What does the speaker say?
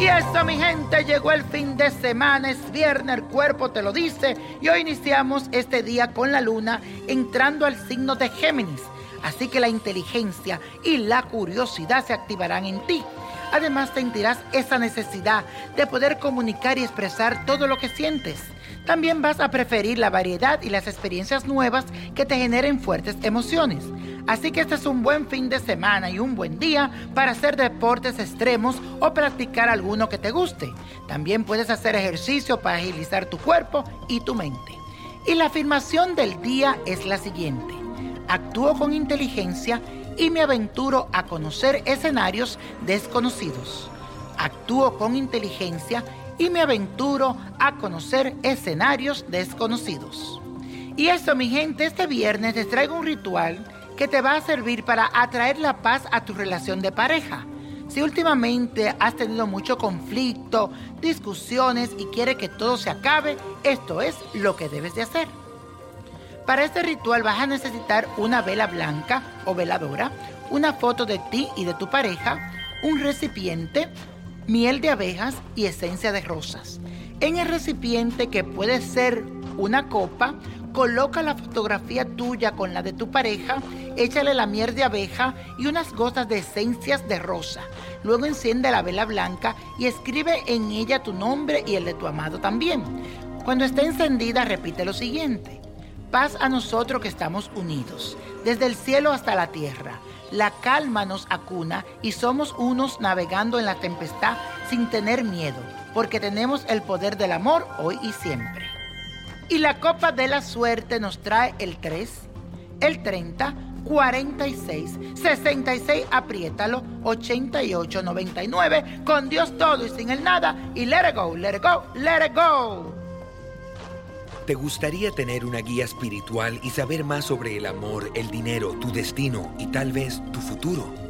Y eso, mi gente, llegó el fin de semana, es viernes, el cuerpo te lo dice, y hoy iniciamos este día con la luna entrando al signo de Géminis. Así que la inteligencia y la curiosidad se activarán en ti. Además sentirás esa necesidad de poder comunicar y expresar todo lo que sientes. También vas a preferir la variedad y las experiencias nuevas que te generen fuertes emociones. Así que este es un buen fin de semana y un buen día para hacer deportes extremos o practicar alguno que te guste. También puedes hacer ejercicio para agilizar tu cuerpo y tu mente. Y la afirmación del día es la siguiente. Actúo con inteligencia y me aventuro a conocer escenarios desconocidos. Actúo con inteligencia y me aventuro a conocer escenarios desconocidos. Y eso, mi gente, este viernes les traigo un ritual que te va a servir para atraer la paz a tu relación de pareja. Si últimamente has tenido mucho conflicto, discusiones y quieres que todo se acabe, esto es lo que debes de hacer. Para este ritual vas a necesitar una vela blanca o veladora, una foto de ti y de tu pareja, un recipiente, miel de abejas y esencia de rosas. En el recipiente que puede ser una copa, coloca la fotografía tuya con la de tu pareja, échale la miel de abeja y unas gotas de esencias de rosa. Luego enciende la vela blanca y escribe en ella tu nombre y el de tu amado también. Cuando esté encendida repite lo siguiente. Paz a nosotros que estamos unidos, desde el cielo hasta la tierra. La calma nos acuna y somos unos navegando en la tempestad sin tener miedo, porque tenemos el poder del amor hoy y siempre. Y la copa de la suerte nos trae el 3, el 30, 46, 66, apriétalo, 88, 99, con Dios todo y sin el nada, y let it go, let it go, let it go. ¿Te gustaría tener una guía espiritual y saber más sobre el amor, el dinero, tu destino y tal vez tu futuro?